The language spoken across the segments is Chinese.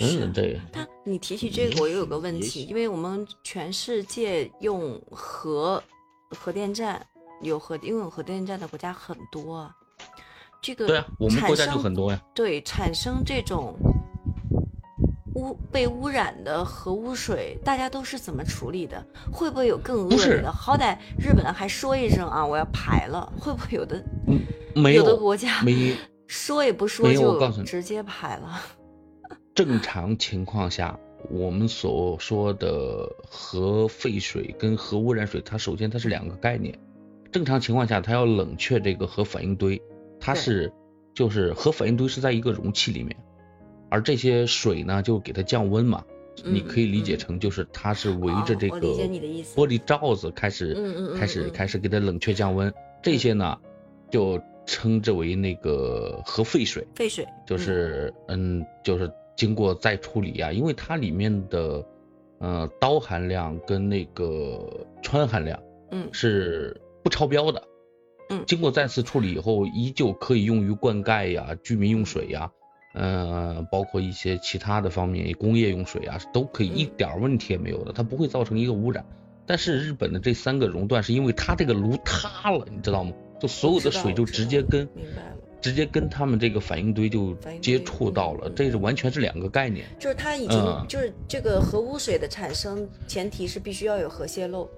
嗯，这个他你提起这个，我又有个问题，因为我们全世界用核核电站有核拥有核电站的国家很多啊，这个对啊，我们国家产生就很多呀。对产生这种污被污染的核污水，大家都是怎么处理的？会不会有更恶劣的？好歹日本还说一声啊，我要排了，会不会有的嗯，没有的国家没说也不说就直接排了？正常情况下，我们所说的核废水跟核污染水，它首先它是两个概念。正常情况下，它要冷却这个核反应堆，它是就是核反应堆是在一个容器里面，而这些水呢就给它降温嘛。你可以理解嗯成就是它是围着这个玻璃罩子开始开始嗯开始给它冷却降温，这些呢就称之为那个核废水。废水就是嗯，就是经过再处理啊，因为它里面的呃刀含量跟那个氚含量嗯。是不超标的，嗯。经过再次处理以后，依旧可以用于灌溉呀、居民用水呀，呃，包括一些其他的方面，工业用水啊，都可以，嗯。一点问题也没有的，它不会造成一个污染。但是日本的这三个熔断是因为它这个炉塌了，你知道吗？就所有的水就直接跟直接跟他们这个反应堆就接触到了嗯，这是完全是两个概念。就是它已经、嗯就是这个核污水的产生，前提是必须要有核泄漏，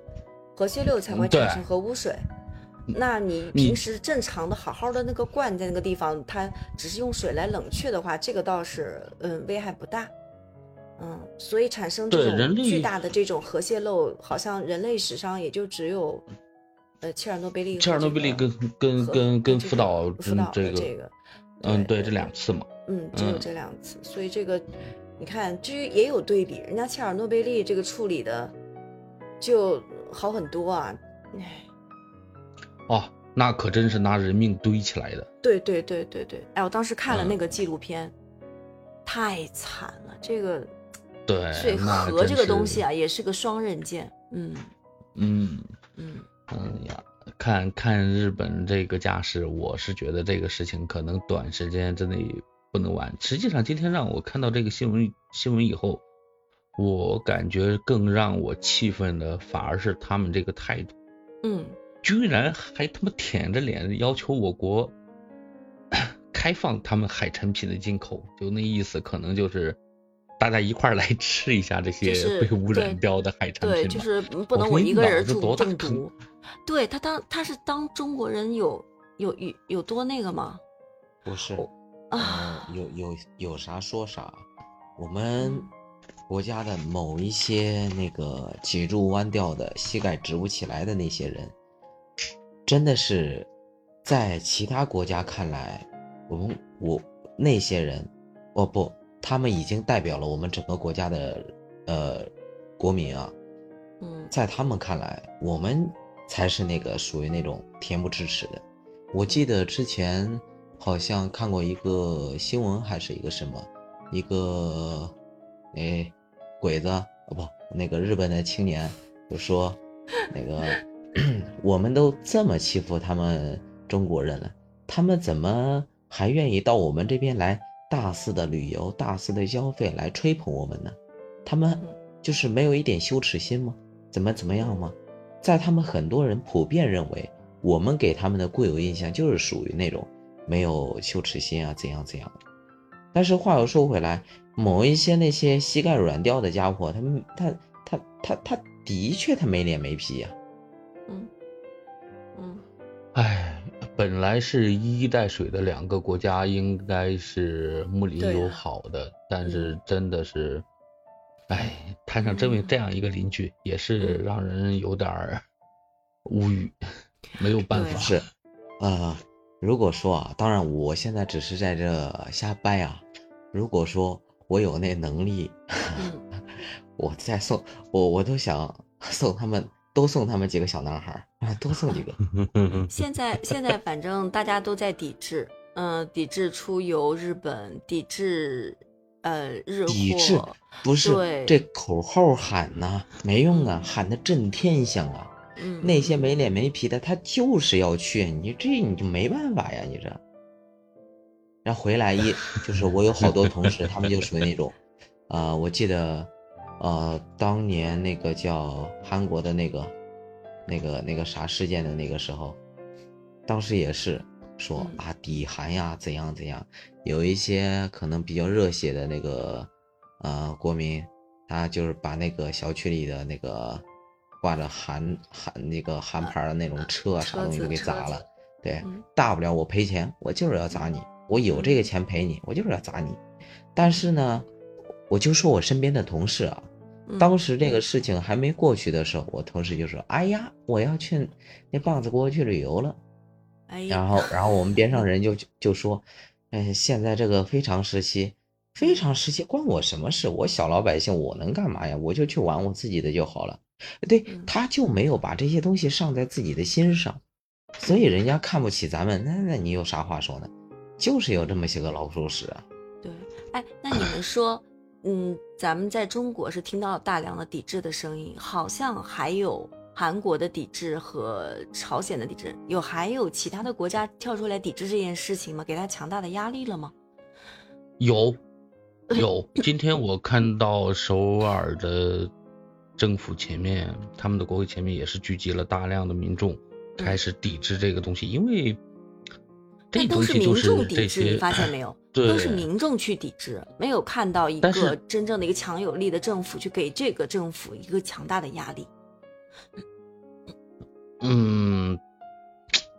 核泄漏才会产生核污水。那你你平时正常的好好的那个罐在那个地方，它只是用水来冷却的话，这个倒是嗯危害不大。嗯，所以产生这种巨大的这种核泄漏，好像人类史上也就只有呃切尔诺贝利和切尔诺贝利跟跟跟跟福岛福岛这个这个，嗯，对，这两次嘛，嗯，只有嗯这两次，所以这个你看，至于也有对比，人家切尔诺贝利这个处理的就好很多啊。唉，哦，那可真是拿人命堆起来的。对对对对对，哎，我当时看了嗯那个纪录片，太惨了。这个，对，所以核这个东西啊，也是个双刃剑。嗯嗯嗯，嗯呀，看看日本这个架势，我是觉得这个事情可能短时间之内不能完。实际上，今天让我看到这个新闻新闻以后，我感觉更让我气愤的反而是他们这个态度。嗯，居然还他妈舔着脸要求我国 开放他们海产品的进口，就那意思，可能就是大家一块儿来吃一下这些被污染对掉的海产品吧。对，就是不能我一个人住中毒。对他当他是当中国人有有有有多那个吗？不是，有有有啥说啥。我们嗯国家的某一些那个脊柱弯掉的、膝盖直不起来的那些人，真的是在其他国家看来，我们我那些人，哦不，他们已经代表了我们整个国家的呃国民啊，嗯在他们看来，我们才是那个属于那种恬不知耻的。我记得之前好像看过一个新闻，还是一个什么，一个哎鬼子哦不，那个日本的青年就说，那个 我们都这么欺负他们中国人了，他们怎么还愿意到我们这边来大肆的旅游、大肆的消费来吹捧我们呢？他们嗯就是没有一点羞耻心吗？怎么怎么样吗？在他们很多人普遍认为，我们给他们的固有印象就是属于那种没有羞耻心啊，怎样怎样的。但是话又说回来，某一些那些膝盖软掉的家伙，他们他他他他的确他没脸没皮呀、嗯嗯唉，本来是一衣带水的两个国家，应该是睦邻友好的，但是真的是，唉，摊上这么嗯这样一个邻居，也是嗯让人有点儿无语，没有办法。是，呃，如果说啊，当然我现在只是在这瞎掰啊。如果说我有那能力，嗯 我再送我我都想送他们，多送他们几个小男孩儿啊，多送几个。现在现在反正大家都在抵制，嗯、抵制出游日本，抵制呃日抵制货，不是这口号喊呐、没用啊，喊的震天响啊。嗯，那些没脸没皮的，他就是要去，你这你就没办法呀，你这。然后回来一就是我有好多同事，他们就属于那种，呃，我记得，呃，当年那个叫韩国的那个，那个那个啥事件的那个时候，当时也是说嗯啊底韩呀怎样怎样，有一些可能比较热血的那个呃国民，他就是把那个小区里的那个挂着韩韩那个韩牌的那种车啊啥东西都给砸了。对嗯，大不了我赔钱，我就是要砸你，我有这个钱赔你，我就是要砸你。但是呢，我就说我身边的同事啊，嗯当时这个事情还没过去的时候，我同事就说：“哎呀，我要去那棒子国去旅游了。”哎呀，然后，然后我们边上人就就说：“哎，现在这个非常时期，非常时期关我什么事？我小老百姓，我能干嘛呀？我就去玩我自己的就好了。”对嗯，他就没有把这些东西上在自己的心上，所以人家看不起咱们。那那你有啥话说呢？就是有这么些个老鼠屎啊。对，哎，那你们说，嗯，咱们在中国是听到大量的抵制的声音，好像还有韩国的抵制和朝鲜的抵制，有还有其他的国家跳出来抵制这件事情吗？给他强大的压力了吗？有有，今天我看到首尔的政府前面，他们的国会前面也是聚集了大量的民众，开始抵制这个东西，因为这但都是东西就是民众抵这制，你些，发现没有？对都是民众去抵制，没有看到一个真正的一个强有力的政府去给这个政府一个强大的压力。嗯，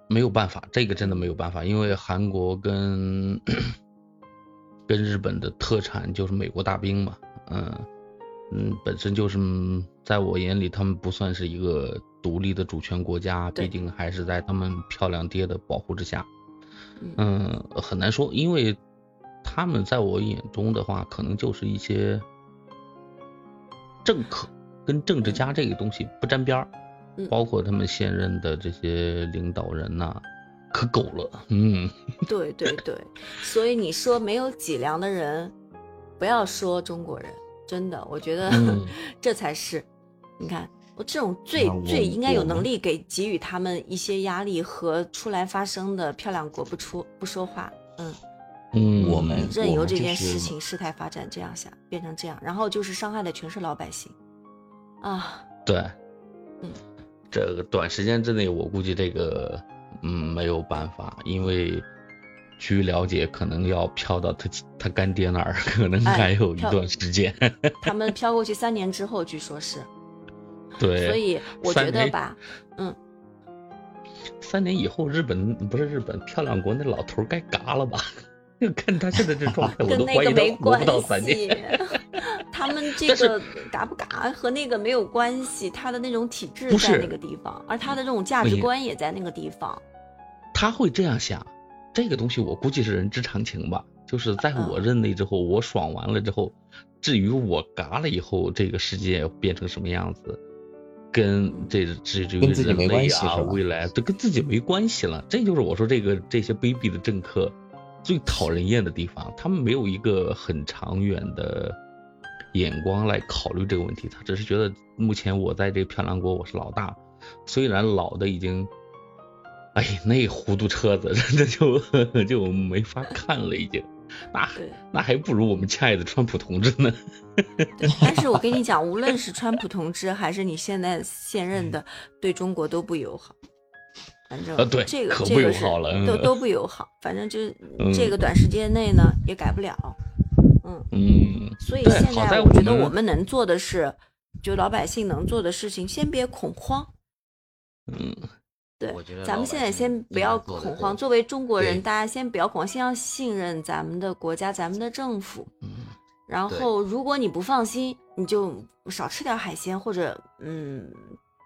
没有办法，这个真的没有办法，因为韩国跟 跟日本的特产就是美国大兵嘛，嗯嗯，本身就是嗯在我眼里，他们不算是一个独立的主权国家，毕竟还是在他们漂亮爹的保护之下，嗯嗯，很难说，因为他们在我眼中的话，可能就是一些政客跟政治家这个东西不沾边儿。嗯包括他们现任的这些领导人呐、可狗了，嗯，对对对，所以你说没有脊梁的人，不要说中国人，真的，我觉得、嗯这才是，你看。我这种最最应该有能力给给予他们一些压力和出来发声的漂亮国不出不说话，嗯，嗯，我们任由这件事情事态发展这样下变成这样，然后就是伤害的全是老百姓，啊，对，嗯，这个短时间之内，我估计这个嗯没有办法，因为据了解，可能要飘到他他干爹那儿，可能哎还有一段时间。他们飘过去三年之后，据说是，对，所以我觉得吧，嗯，三年以后，日本不是日本漂亮国那老头该嘎了吧？就看他现在这状态，我都怀疑没关活不到三年。系。他们这个嘎不嘎和那个没有关系，他的那种体制在那个地方，而他的这种价值观也在那个地方。他会这样想，这个东西我估计是人之常情吧。就是在我嗯任内之后，我爽完了之后，至于我嘎了以后，这个世界变成什么样子，跟这至至于跟自己没人类啊，未来这跟自己没关系了。这就是我说这个这些卑鄙的政客最讨人厌的地方，他们没有一个很长远的眼光来考虑这个问题，他只是觉得目前我在这个漂亮国我是老大，虽然老的已经。哎，那糊涂车子 真的就就没法看了，已经，那对那还不如我们亲爱的川普同志呢。对，但是我跟你讲，无论是川普同志还是你现在现任的，对中国都不友好。反正啊对这个可不友这个是好了嗯都都不友好。反正就这个短时间内呢也改不了。嗯，嗯，所以现在我觉得我们能做的是，就老百姓能做的事情，先别恐慌。嗯，对咱们现在先不要恐慌。作为中国人，大家先不要恐慌，先要信任咱们的国家、咱们的政府。嗯然后，如果你不放心，你就少吃点海鲜，或者嗯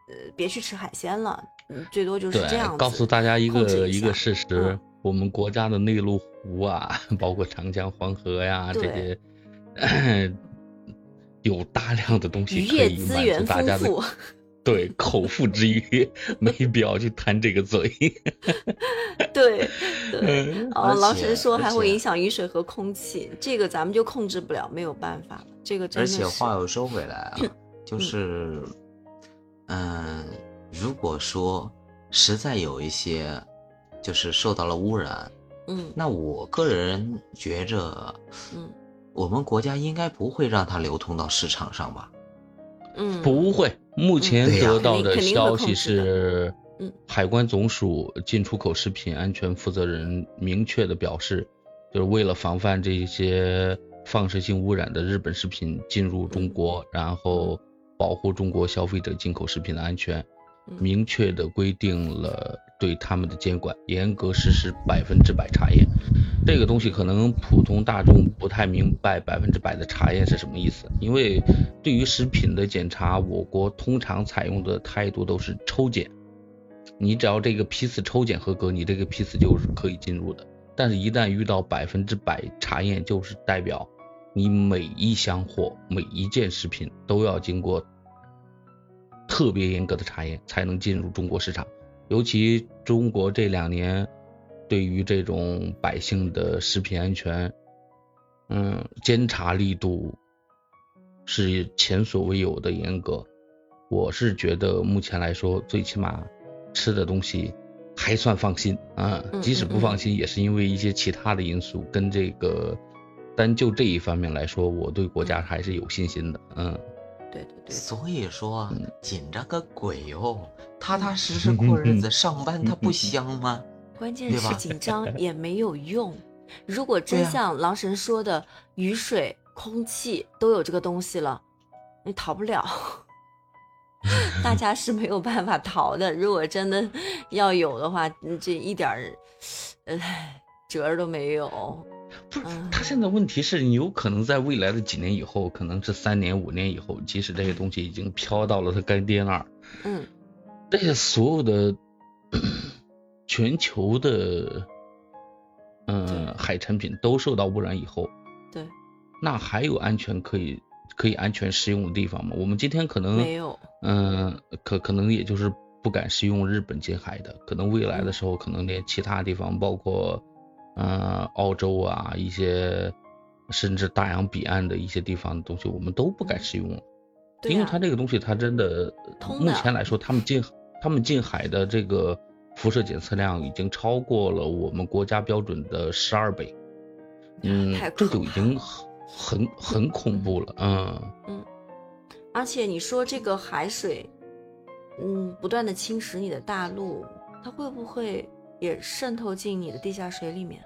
呃别去吃海鲜了，嗯，最多就是这样告诉大家一个一个事实，嗯我们国家的内陆湖啊，包括长江、黄河呀这些，有大量的东西渔业可以满资源足大家的丰富。对口腹之欲，没必要去贪这个嘴。对 对，嗯哦，老沈说还会影响雨水和空气，这个咱们就控制不了，没有办法了。这个真而的而。且话又说回来啊，就是，嗯，如果说实在有一些就是受到了污染，嗯那我个人觉着，嗯我们国家应该不会让它流通到市场上吧？嗯，不会，目前得到的消息是嗯，海关总署进出口食品安全负责人明确的表示，就是为了防范这些放射性污染的日本食品进入中国，然后保护中国消费者进口食品的安全，嗯。明确的规定了对他们的监管，严格实施百分之百查验。这个东西可能普通大众不太明白百分之百的查验是什么意思，因为对于食品的检查，我国通常采用的态度都是抽检，你只要这个批次抽检合格，你这个批次就是可以进入的。但是，一旦遇到百分之百查验，就是代表你每一箱货、每一件食品都要经过特别严格的查验，才能进入中国市场。尤其中国这两年对于这种百姓的食品安全，嗯，监察力度是前所未有的严格。我是觉得目前来说，最起码吃的东西还算放心啊，嗯即使不放心，也是因为一些其他的因素。跟这个，单就这一方面来说，我对国家还是有信心的。嗯，对对对，所以说紧张个鬼哟、踏踏实实过日子，上班它不香吗？关键是紧张 也没有用。如果真像狼神说的，雨水、空气都有这个东西了，你逃不了。大家是没有办法逃的。如果真的要有的话，嗯这一点儿，呃，辙都没有。不是嗯，他现在问题是你有可能在未来的几年以后，可能是三年、五年以后，即使这些东西已经飘到了他干爹那儿，嗯这些所有的全球的嗯、对海产品都受到污染以后，对，那还有安全可以可以安全食用的地方吗？我们今天可能没有。嗯，可可能也就是不敢食用日本近海的，可能未来的时候，可能连其他地方，包括呃澳洲啊一些，甚至大洋彼岸的一些地方的东西，我们都不敢食用了，因为它这个东西它真的，的目前来说，他们进他们进海的这个辐射检测量已经超过了我们国家标准的十二倍，嗯太，这就已经很很很恐怖了，嗯。而且你说这个海水，嗯，不断的侵蚀你的大陆，它会不会也渗透进你的地下水里面？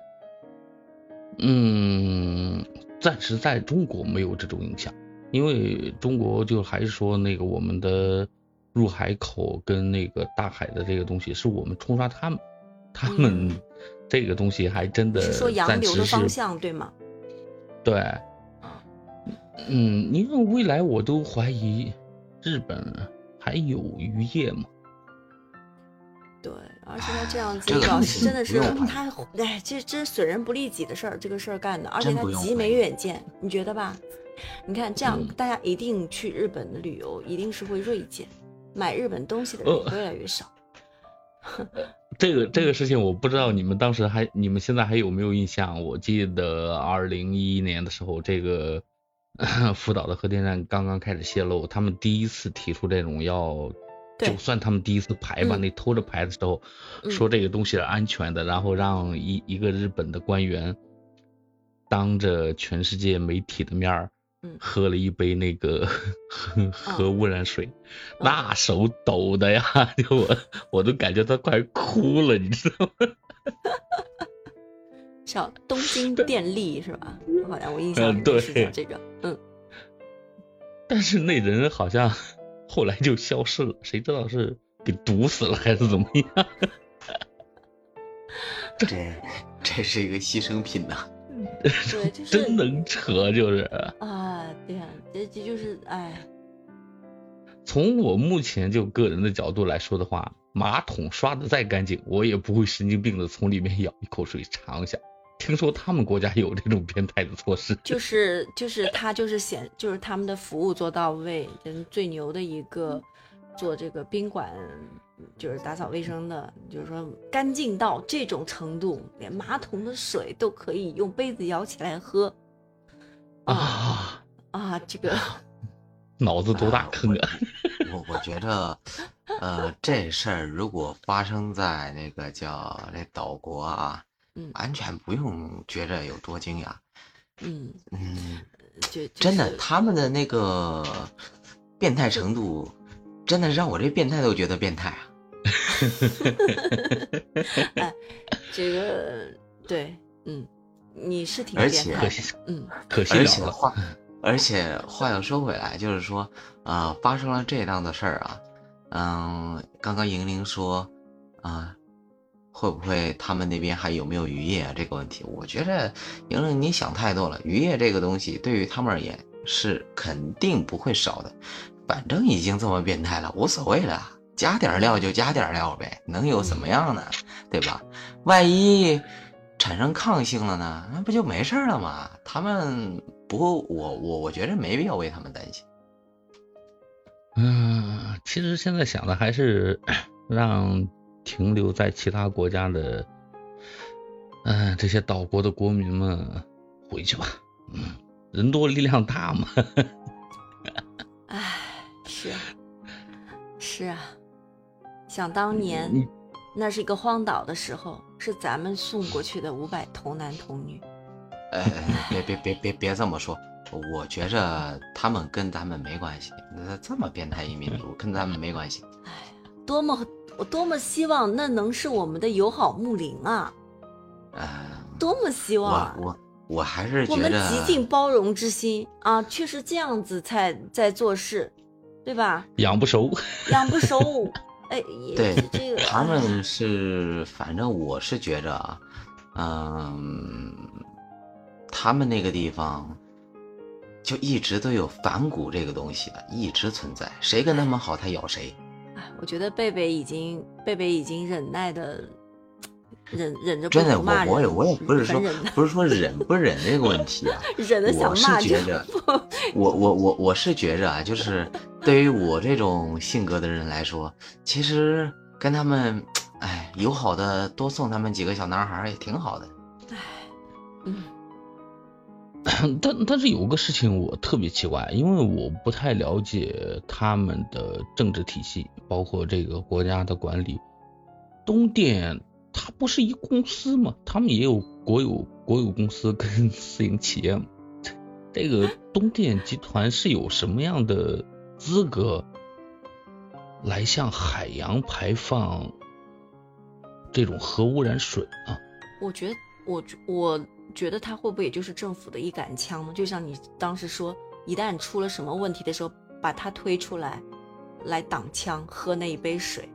嗯，暂时在中国没有这种影响，因为中国就还是说那个我们的入海口跟那个大海的这个东西是我们冲刷他们，他们嗯这个东西还真的是说洋流的方向对吗？对，嗯，因为未来我都怀疑日本还有渔业吗，对，而且他这样子这个表东西示真的是他，哎，这这损人不利己的事儿，这个事儿干的，而且他极没远见，你觉得吧？你看这样，嗯大家一定去日本的旅游，一定是会锐减，买日本东西的人呃越来越少。这个这个事情我不知道你们当时还你们现在还有没有印象？我记得二零一一年的时候，这个 福岛的核电站刚刚开始泄漏，他们第一次提出这种要，对就算他们第一次排吧，嗯那偷着排的时候，嗯说这个东西是安全的，然后让一一个日本的官员当着全世界媒体的面儿。嗯喝了一杯那个 核核污染水，嗯那手抖的呀，就我我都感觉他快哭了，你知道吗？叫东京电力是吧？好像我印象里是叫这个，嗯，但是那人好像后来就消失了，谁知道是给毒死了还是怎么样？这这是一个牺牲品呐、对，就是真能扯，就是啊，对呀、这这就是哎，从我目前就个人的角度来说的话，马桶刷的再干净，我也不会神经病的从里面舀一口水尝一下。听说他们国家有这种变态的措施，就是就是他就是显就是他们的服务做到位，人最牛的一个做这个宾馆就是打扫卫生的，就是说干净到这种程度，连马桶的水都可以用杯子舀起来喝啊啊，啊！这个 脑子多大坑啊！我我觉着，呃，这事儿如果发生在那个叫那岛国啊，嗯完全不用觉着有多惊讶。嗯，嗯，就真的，他们的那个变态程度，真的让我这变态都觉得变态啊。哎，这个对，嗯，你是挺而且嗯而可惜了了。且话，而且话又说回来，就是说，啊、发生了这样的事儿啊，嗯，刚刚莹莹说，啊、会不会他们那边还有没有渔业啊？这个问题，我觉着莹莹你想太多了。渔业这个东西对于他们而言是肯定不会少的，反正已经这么变态了，无所谓了，加点料就加点料呗，能有怎么样呢？对吧？万一产生抗性了呢，那不就没事了吗？他们不过我我我觉得没必要为他们担心。嗯，其实现在想的还是 让停留在其他国家的，嗯、这些岛国的国民们回去吧。嗯，人多力量大嘛。哎，是啊，是啊，想当年那是一个荒岛的时候，是咱们送过去的五百童男童女。呃，别别别别别这么说，我觉着他们跟咱们没关系。那这么变态一民族跟咱们没关系。哎呀，多么我多么希望那能是我们的友好睦邻啊！呃，多么希望我啊！我我还是我们极尽包容之心啊，确实这样子才在做事，对吧？养不熟，养不熟，哎，也对这个他们是，反正我是觉着啊，嗯，他们那个地方就一直都有反骨这个东西的，一直存在，谁跟他们好，他咬谁。哎，我觉得贝贝已经贝贝已经忍耐的忍忍着不真的，我我也我也不是说不是说忍不忍这个问题啊，忍的想我是骂就觉着我我我我是觉着啊，就是对于我这种性格的人来说，其实跟他们，哎，友好的多送他们几个小男孩也挺好的。哎嗯 但但是有个事情我特别奇怪，因为我不太了解他们的政治体系，包括这个国家的管理。东电它不是一公司吗？他们也有国有国有公司跟 私营企业？这个东电集团是有什么样的资格来向海洋排放这种核污染水呢？我觉得我我觉得他会不会也就是政府的一杆枪呢？就像你当时说，一旦出了什么问题的时候，把他推出来，来挡枪，喝那一杯水，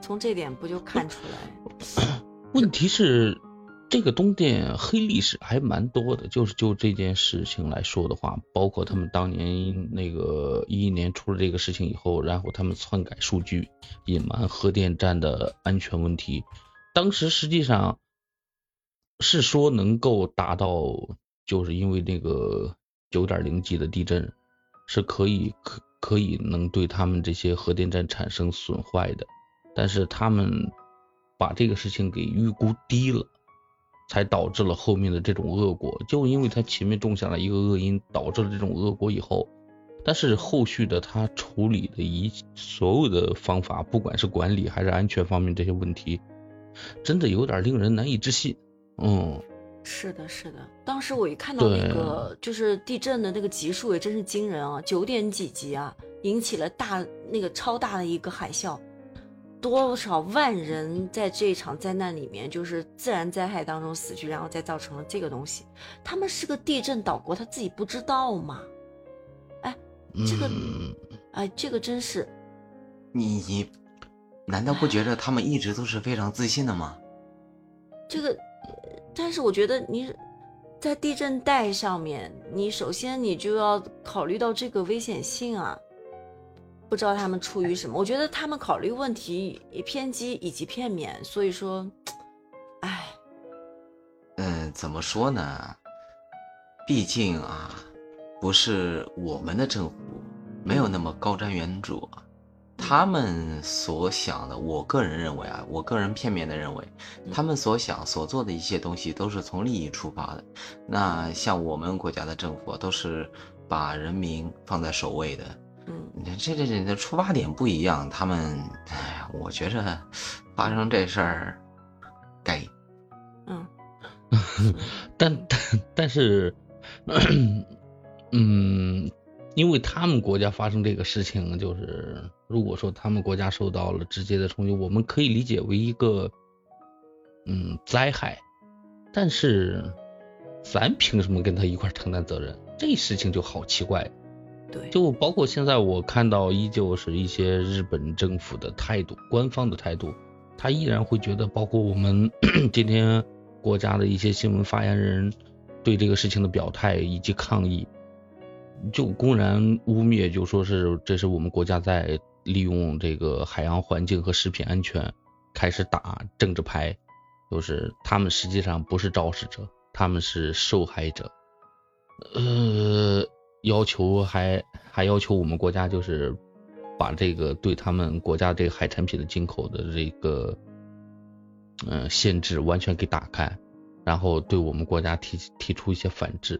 从这点不就看出来？问题是，这个东电黑历史还蛮多的。就是就这件事情来说的话，包括他们当年那个一一年出了这个事情以后，然后他们篡改数据，隐瞒核电站的安全问题。当时实际上是说能够达到，就是因为那个九点零级的地震是可以可可以能对他们这些核电站产生损坏的，但是他们把这个事情给预估低了，才导致了后面的这种恶果。就因为他前面种下了一个恶因，导致了这种恶果以后，但是后续的他处理的一所有的方法，不管是管理还是安全方面这些问题，真的有点令人难以置信。嗯，是的，是的。当时我一看到那个就是地震的那个级数，也真是惊人啊，九点几级啊，引起了大那个超大的一个海啸，多少万人在这场灾难里面，就是自然灾害当中死去，然后再造成了这个东西。他们是个地震岛国，他自己不知道吗？哎，这个，嗯哎，这个真是，你你难道不觉得他们一直都是非常自信的吗？这个，但是我觉得你在地震带上面，你首先你就要考虑到这个危险性啊。不知道他们出于什么，我觉得他们考虑问题偏激以及片面，所以说，哎，嗯，怎么说呢？毕竟啊，不是我们的政府没有那么高瞻远瞩啊。他们所想的，我个人认为啊，我个人片面的认为，他们所想所做的一些东西都是从利益出发的。那像我们国家的政府都是把人民放在首位的。嗯，这这这这的出发点不一样，他们，哎呀，我觉着发生这事儿，该嗯，但但但是嗯，因为他们国家发生这个事情，就是如果说他们国家受到了直接的冲击，我们可以理解为一个嗯灾害，但是咱凭什么跟他一块承担责任？这事情就好奇怪。对，就包括现在我看到，依旧是一些日本政府的态度，官方的态度，他依然会觉得，包括我们 今天国家的一些新闻发言人对这个事情的表态以及抗议，就公然污蔑，就说是这是我们国家在利用这个海洋环境和食品安全开始打政治牌，就是他们实际上不是肇事者，他们是受害者，呃。要求还还要求我们国家就是把这个对他们国家这个海产品的进口的这个嗯限制完全给打开，然后对我们国家提提出一些反制，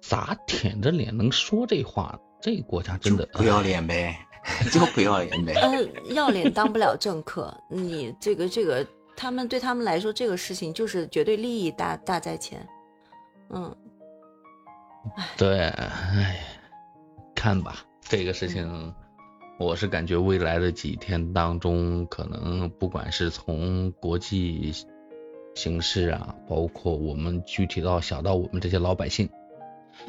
咋舔着脸能说这话？这国家真的不要脸呗，就不要脸呗。嗯，要脸当不了政客。你这个这个，他们对他们来说，这个事情就是绝对利益大大在前。嗯。对，哎，看吧，这个事情，我是感觉未来的几天当中，可能不管是从国际形势啊，包括我们具体到小到我们这些老百姓，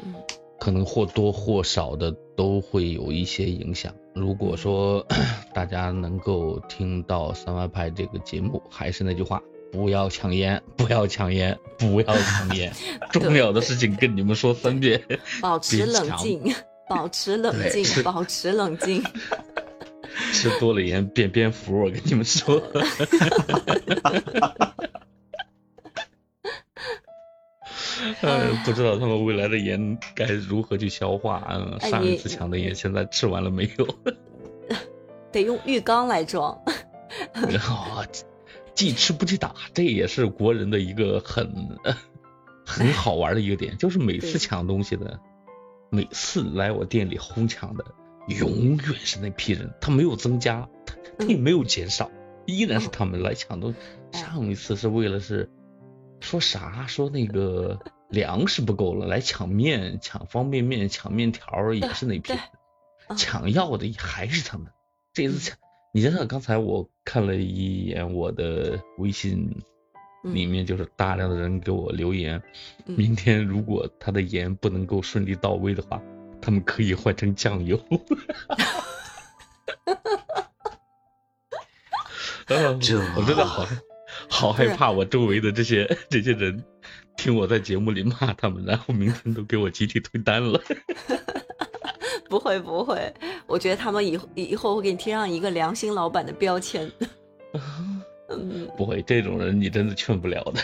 嗯，可能或多或少的都会有一些影响。如果说 大家能够听到三外派这个节目，还是那句话。不要抢烟！不要抢烟！不要抢烟！重要的事情跟你们说三遍。保持冷静，保持冷静，保持冷静。吃多了盐变蝙蝠，我跟你们说。嗯，不知道他们未来的盐该如何去消化。嗯，上一次抢的盐现在吃完了没有？得用浴缸来装。然后。既吃不去打，这也是国人的一个很很好玩的一个点，就是每次抢东西的，每次来我店里哄抢的，永远是那批人，他没有增加，他他也没有减少，依然是他们来抢东西。上一次是为了是说啥？说那个粮食不够了，来抢面、抢方便面、抢面条，也是那批人，抢药的还是他们。这次抢。你想想刚才我看了一眼我的微信，里面就是大量的人给我留言，明天如果他的盐不能够顺利到位的话，他们可以换成酱油。这我真的好好害怕，我周围的这些这些人听我在节目里骂他们，然后明天都给我集体退单了。不会不会，我觉得他们以以后会给你贴上一个良心老板的标签。嗯，不会，这种人你真的劝不了的。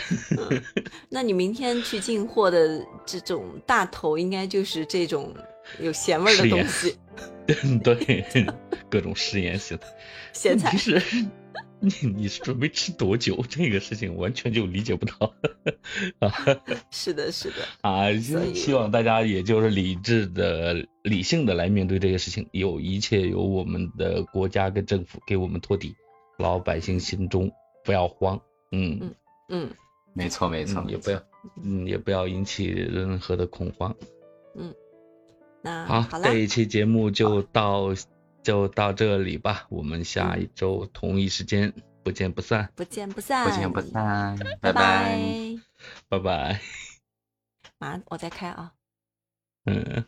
那你明天去进货的这种大头，应该就是这种有咸味的东西。对，各种食盐咸咸菜。是。你你是准备吃多久？这个事情完全就理解不到 啊！是的，是的啊！希望大家也就是理智的、理性的来面对这个事情，有一切由我们的国家跟政府给我们托底，老百姓心中不要慌。嗯嗯嗯，没错没错，也不要嗯也不要引起任何的恐慌。嗯，那好，这一期节目就到。就到这里吧，我们下一周同一时间不见不散，不见不散，不见不散，拜拜，拜拜。马上我再开啊。嗯。